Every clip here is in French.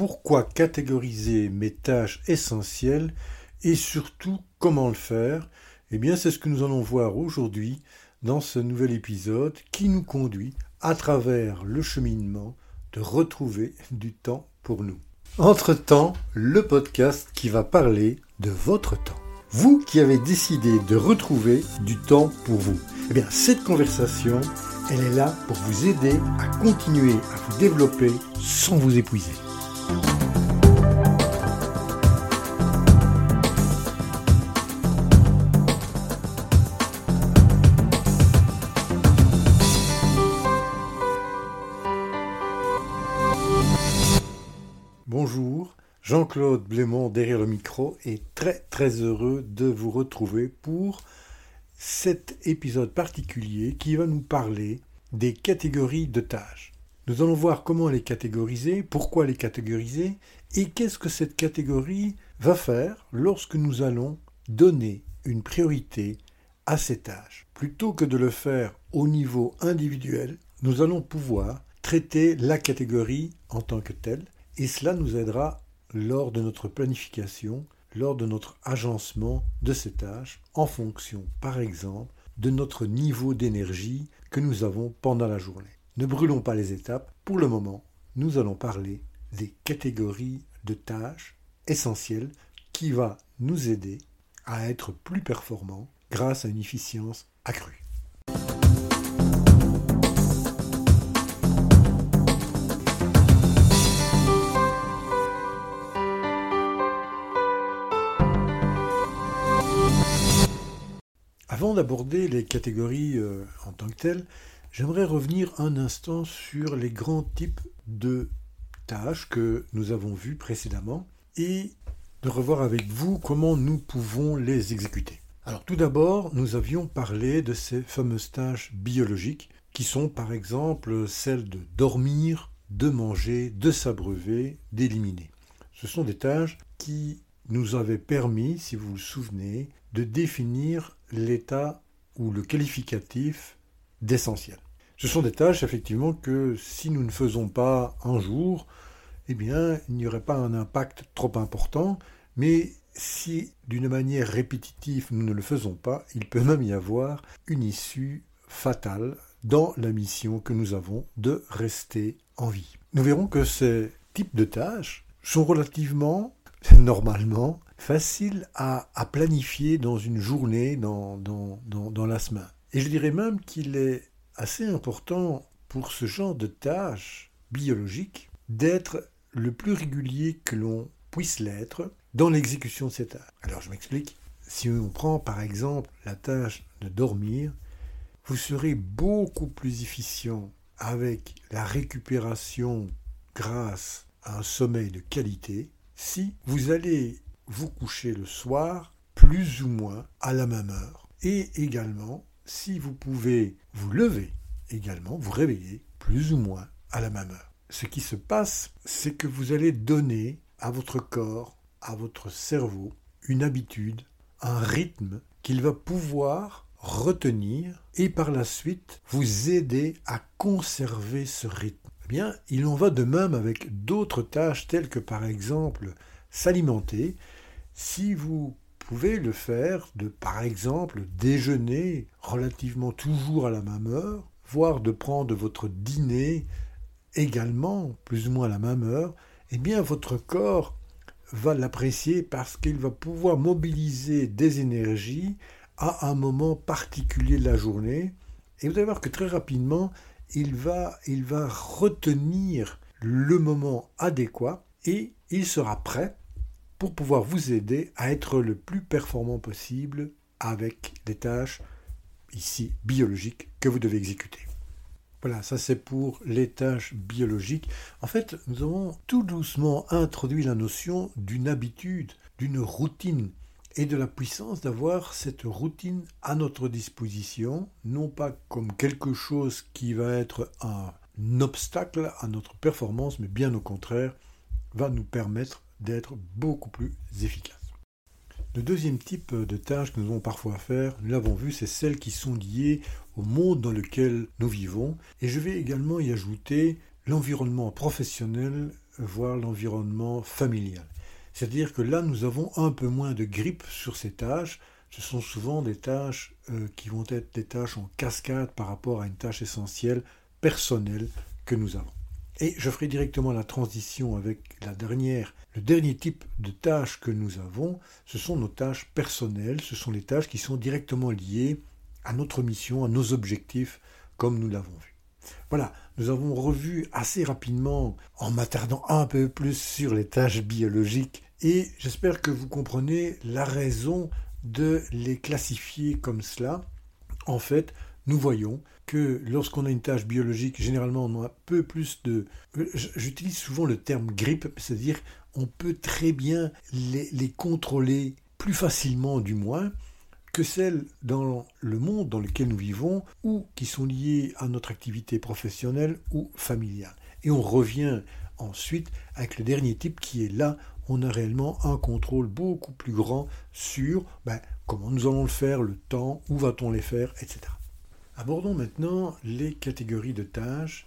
pourquoi catégoriser mes tâches essentielles et surtout comment le faire? Eh bien c'est ce que nous allons voir aujourd'hui dans ce nouvel épisode qui nous conduit à travers le cheminement de retrouver du temps pour nous. Entre-temps, le podcast qui va parler de votre temps. Vous qui avez décidé de retrouver du temps pour vous. Eh bien, cette conversation, elle est là pour vous aider à continuer à vous développer sans vous épuiser. Jean-Claude Blémont derrière le micro et très très heureux de vous retrouver pour cet épisode particulier qui va nous parler des catégories de tâches. Nous allons voir comment les catégoriser, pourquoi les catégoriser et qu'est-ce que cette catégorie va faire lorsque nous allons donner une priorité à ces tâches. Plutôt que de le faire au niveau individuel, nous allons pouvoir traiter la catégorie en tant que telle et cela nous aidera lors de notre planification, lors de notre agencement de ces tâches en fonction, par exemple, de notre niveau d'énergie que nous avons pendant la journée. Ne brûlons pas les étapes. Pour le moment, nous allons parler des catégories de tâches essentielles qui va nous aider à être plus performants grâce à une efficience accrue. Avant d'aborder les catégories euh, en tant que telles, j'aimerais revenir un instant sur les grands types de tâches que nous avons vues précédemment et de revoir avec vous comment nous pouvons les exécuter. Alors tout d'abord, nous avions parlé de ces fameuses tâches biologiques qui sont par exemple celles de dormir, de manger, de s'abreuver, d'éliminer. Ce sont des tâches qui nous avaient permis, si vous vous souvenez, de définir l'état ou le qualificatif d'essentiel. Ce sont des tâches effectivement que si nous ne faisons pas un jour, eh bien, il n'y aurait pas un impact trop important, mais si d'une manière répétitive nous ne le faisons pas, il peut même y avoir une issue fatale dans la mission que nous avons de rester en vie. Nous verrons que ces types de tâches sont relativement, normalement, facile à, planifier dans une journée, dans, dans, la semaine. Et je dirais même qu'il est assez important pour ce genre de tâches biologiques d'être le plus régulier que l'on puisse l'être dans l'exécution de ces tâches. Alors je m'explique. Si on prend par exemple la tâche de dormir, vous serez beaucoup plus efficient avec la récupération grâce à un sommeil de qualité si vous allez vous couchez le soir plus ou moins à la même heure. Et également, si vous pouvez vous lever également, vous réveiller plus ou moins à la même heure. Ce qui se passe, c'est que vous allez donner à votre corps, à votre cerveau, une habitude, un rythme qu'il va pouvoir retenir et par la suite vous aider à conserver ce rythme. Il en va de même avec d'autres tâches telles que par exemple s'alimenter si vous pouvez le faire de, par exemple, déjeuner relativement toujours à la même heure, voire de prendre votre dîner également plus ou moins à la même heure, eh bien votre corps va l'apprécier parce qu'il va pouvoir mobiliser des énergies à un moment particulier de la journée. Et vous allez voir que très rapidement, il va, il va retenir le moment adéquat et il sera prêt pour pouvoir vous aider à être le plus performant possible avec des tâches ici biologiques que vous devez exécuter. Voilà, ça c'est pour les tâches biologiques. En fait, nous avons tout doucement introduit la notion d'une habitude, d'une routine et de la puissance d'avoir cette routine à notre disposition, non pas comme quelque chose qui va être un obstacle à notre performance, mais bien au contraire, va nous permettre d'être beaucoup plus efficace. Le deuxième type de tâches que nous avons parfois à faire, nous l'avons vu, c'est celles qui sont liées au monde dans lequel nous vivons. Et je vais également y ajouter l'environnement professionnel, voire l'environnement familial. C'est-à-dire que là, nous avons un peu moins de grippe sur ces tâches. Ce sont souvent des tâches euh, qui vont être des tâches en cascade par rapport à une tâche essentielle, personnelle, que nous avons. Et je ferai directement la transition avec la dernière. Le dernier type de tâches que nous avons, ce sont nos tâches personnelles, ce sont les tâches qui sont directement liées à notre mission, à nos objectifs, comme nous l'avons vu. Voilà, nous avons revu assez rapidement, en m'attardant un peu plus sur les tâches biologiques, et j'espère que vous comprenez la raison de les classifier comme cela. En fait, nous voyons que lorsqu'on a une tâche biologique, généralement on a un peu plus de... J'utilise souvent le terme grippe, c'est-à-dire on peut très bien les, contrôler plus facilement du moins que celles dans le monde dans lequel nous vivons ou qui sont liées à notre activité professionnelle ou familiale. Et on revient ensuite avec le dernier type qui est là, on a réellement un contrôle beaucoup plus grand sur ben, comment nous allons le faire, le temps, où va-t-on les faire, etc. Abordons maintenant les catégories de tâches.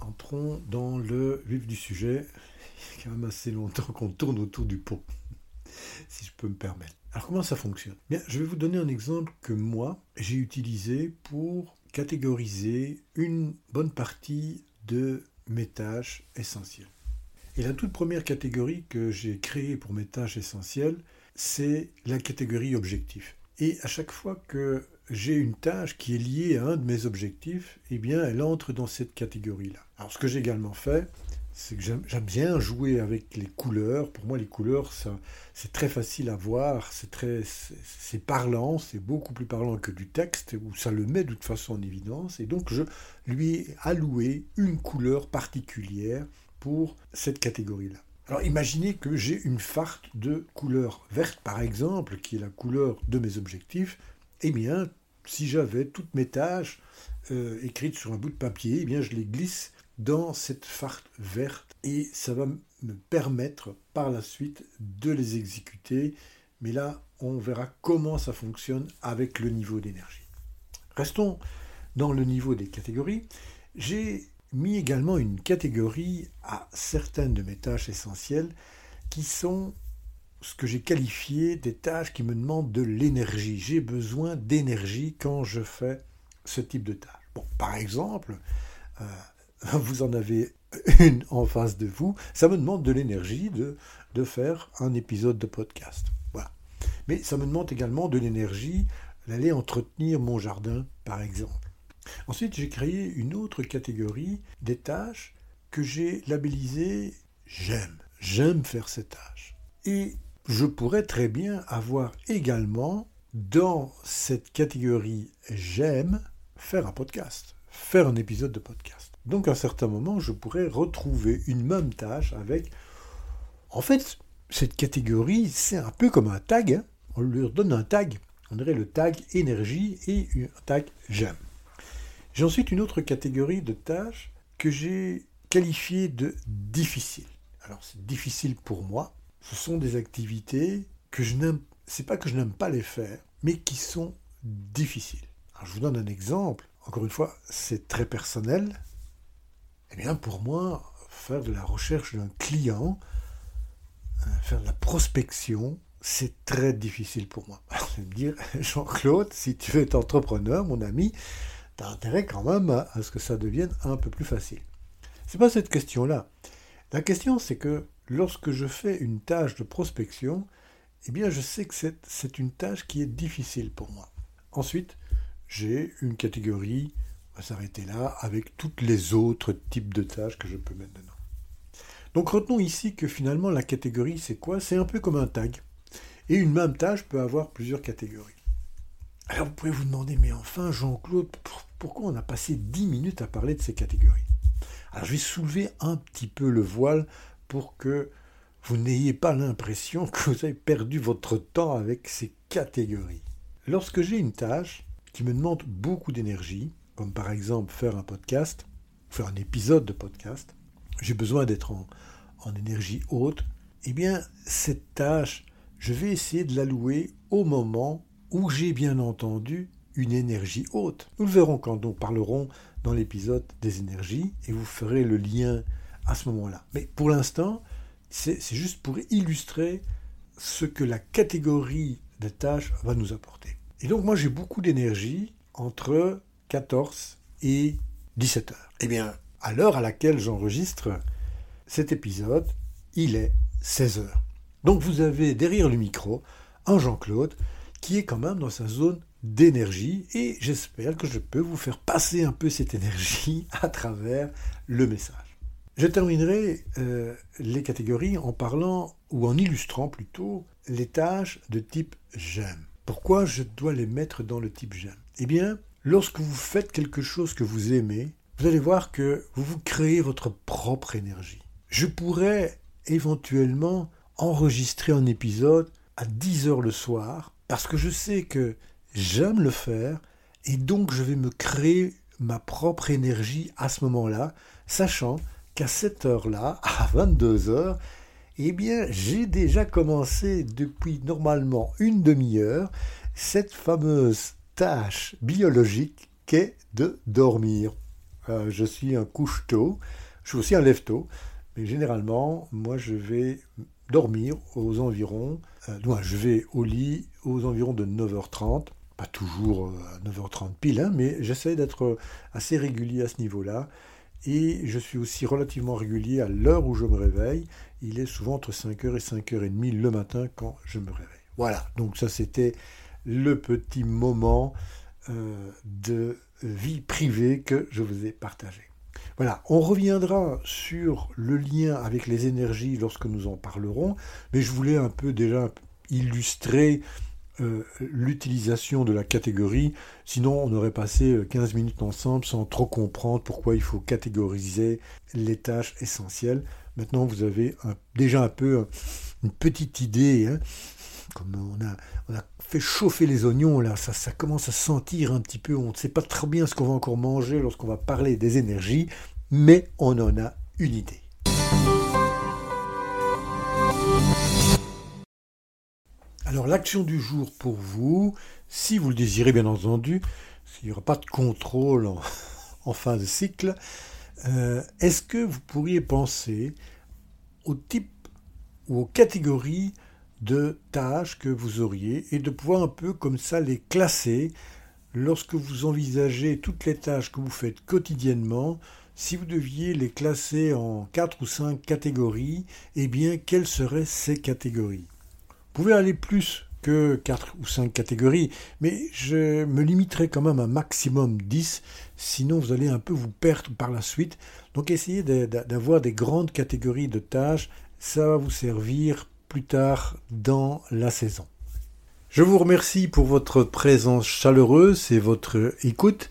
Entrons dans le vif du sujet. Il y a quand même assez longtemps qu'on tourne autour du pot, si je peux me permettre. Alors comment ça fonctionne? Je vais vous donner un exemple que moi, j'ai utilisé pour catégoriser une bonne partie de mes tâches essentielles. Et la toute première catégorie que j'ai créée pour mes tâches essentielles, c'est la catégorie objectif. Et à chaque fois que j'ai une tâche qui est liée à un de mes objectifs, eh bien, elle entre dans cette catégorie-là. Alors, ce que j'ai également fait, c'est que j'aime bien jouer avec les couleurs. Pour moi, les couleurs, c'est très facile à voir, c'est parlant, c'est beaucoup plus parlant que du texte, où ça le met de toute façon en évidence. Et donc, je lui ai alloué une couleur particulière pour cette catégorie-là. Alors imaginez que j'ai une farte de couleur verte, par exemple, qui est la couleur de mes objectifs. Eh bien, si j'avais toutes mes tâches euh, écrites sur un bout de papier, eh bien je les glisse dans cette farte verte et ça va me permettre par la suite de les exécuter. Mais là, on verra comment ça fonctionne avec le niveau d'énergie. Restons dans le niveau des catégories. J'ai mis également une catégorie à certaines de mes tâches essentielles qui sont ce que j'ai qualifié des tâches qui me demandent de l'énergie. J'ai besoin d'énergie quand je fais ce type de tâches. Bon, par exemple, euh, vous en avez une en face de vous, ça me demande de l'énergie de, de faire un épisode de podcast. Voilà. Mais ça me demande également de l'énergie d'aller entretenir mon jardin, par exemple. Ensuite, j'ai créé une autre catégorie des tâches que j'ai labellisées j'aime. J'aime faire ces tâches. Et je pourrais très bien avoir également dans cette catégorie j'aime faire un podcast, faire un épisode de podcast. Donc à un certain moment, je pourrais retrouver une même tâche avec... En fait, cette catégorie, c'est un peu comme un tag. Hein. On leur donne un tag. On dirait le tag énergie et un tag j'aime. J'ai ensuite une autre catégorie de tâches que j'ai qualifiée de difficile. Alors c'est difficile pour moi, ce sont des activités que je n'aime, c'est pas que je n'aime pas les faire, mais qui sont difficiles. Je vous donne un exemple. Encore une fois, c'est très personnel. Eh bien, pour moi, faire de la recherche d'un client, euh, faire de la prospection, c'est très difficile pour moi. Alors, vous me dire, Jean-Claude, si tu être entrepreneur, mon ami, tu as intérêt quand même à, ce que ça devienne un peu plus facile. C'est pas cette question-là. La question, c'est que lorsque je fais une tâche de prospection, eh bien je sais que c'est une tâche qui est difficile pour moi. Ensuite, j'ai une catégorie, s'arrêter là, avec toutes les autres types de tâches que je peux mettre dedans. Donc retenons ici que finalement la catégorie c'est quoi? C'est un peu comme un tag. Et une même tâche peut avoir plusieurs catégories. Alors vous pouvez vous demander, mais enfin Jean-Claude, pourquoi on a passé 10 minutes à parler de ces catégories? Alors je vais soulever un petit peu le voile pour que vous n'ayez pas l'impression que vous avez perdu votre temps avec ces catégories. Lorsque j'ai une tâche qui me demande beaucoup d'énergie, comme par exemple faire un podcast, faire un épisode de podcast, j'ai besoin d'être en, en énergie haute, eh bien cette tâche, je vais essayer de l'allouer au moment où j'ai bien entendu une énergie haute. Nous le verrons quand nous parlerons dans l'épisode des énergies et vous ferez le lien à ce moment-là. Mais pour l'instant, c'est juste pour illustrer ce que la catégorie de tâches va nous apporter. Et donc moi j'ai beaucoup d'énergie entre 14 et 17 heures. Eh bien, à l'heure à laquelle j'enregistre cet épisode, il est 16 heures. Donc vous avez derrière le micro un Jean-Claude qui est quand même dans sa zone d'énergie et j'espère que je peux vous faire passer un peu cette énergie à travers le message. Je terminerai euh, les catégories en parlant ou en illustrant plutôt les tâches de type j'aime. Pourquoi je dois les mettre dans le type j'aime? Eh bien, lorsque vous faites quelque chose que vous aimez, vous allez voir que vous vous créez votre propre énergie. Je pourrais éventuellement enregistrer un épisode à 10 heures le soir parce que je sais que j'aime le faire et donc je vais me créer ma propre énergie à ce moment-là, sachant qu'à cette heure-là, à 22 heures, eh bien, j'ai déjà commencé depuis normalement une demi-heure cette fameuse tâche biologique qu'est de dormir. Euh, je suis un couche-tôt, je suis aussi un lève-tôt, mais généralement, moi, je vais dormir aux environs, euh, je vais au lit aux environs de 9h30, pas toujours euh, à 9h30 pile, hein, mais j'essaie d'être assez régulier à ce niveau-là. Et je suis aussi relativement régulier à l'heure où je me réveille. Il est souvent entre 5h et 5h30 le matin quand je me réveille. Voilà, donc ça c'était le petit moment euh, de vie privée que je vous ai partagé. Voilà, on reviendra sur le lien avec les énergies lorsque nous en parlerons, mais je voulais un peu déjà illustrer euh, l'utilisation de la catégorie, sinon on aurait passé 15 euh, minutes ensemble sans trop comprendre pourquoi il faut catégoriser les tâches essentielles. Maintenant vous avez déjà un peu une petite idée, hein. Comme on a, fait chauffer les oignons, là, ça, ça commence à sentir un petit peu, on ne sait pas très bien ce qu'on va encore manger lorsqu'on va parler des énergies, mais on en a une idée. Alors l'action du jour pour vous, si vous le désirez bien entendu, s'il n'y aura pas de contrôle en, fin de cycle, euh, est-ce que vous pourriez penser au type ou aux catégories de tâches que vous auriez et de pouvoir un peu comme ça les classer lorsque vous envisagez toutes les tâches que vous faites quotidiennement, si vous deviez les classer en quatre ou cinq catégories, eh bien quelles seraient ces catégories? Vous pouvez aller plus que quatre ou cinq catégories, mais je me limiterai quand même à maximum 10, sinon vous allez un peu vous perdre par la suite. Donc essayez d'avoir des grandes catégories de tâches, ça va vous servir plus tard dans la saison. Je vous remercie pour votre présence chaleureuse et votre écoute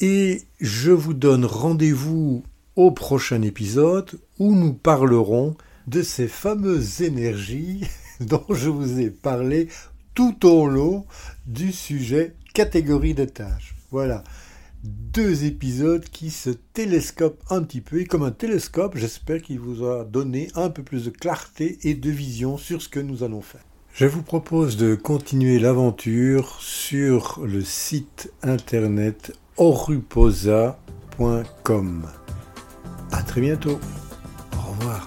et je vous donne rendez-vous au prochain épisode où nous parlerons de ces fameuses énergies dont je vous ai parlé tout au long du sujet catégorie de tâches. Voilà deux épisodes qui se télescopent un petit peu. Et comme un télescope, j'espère qu'il vous a donné un peu plus de clarté et de vision sur ce que nous allons faire. Je vous propose de continuer l'aventure sur le site internet oruposa.com. À très bientôt. Au revoir.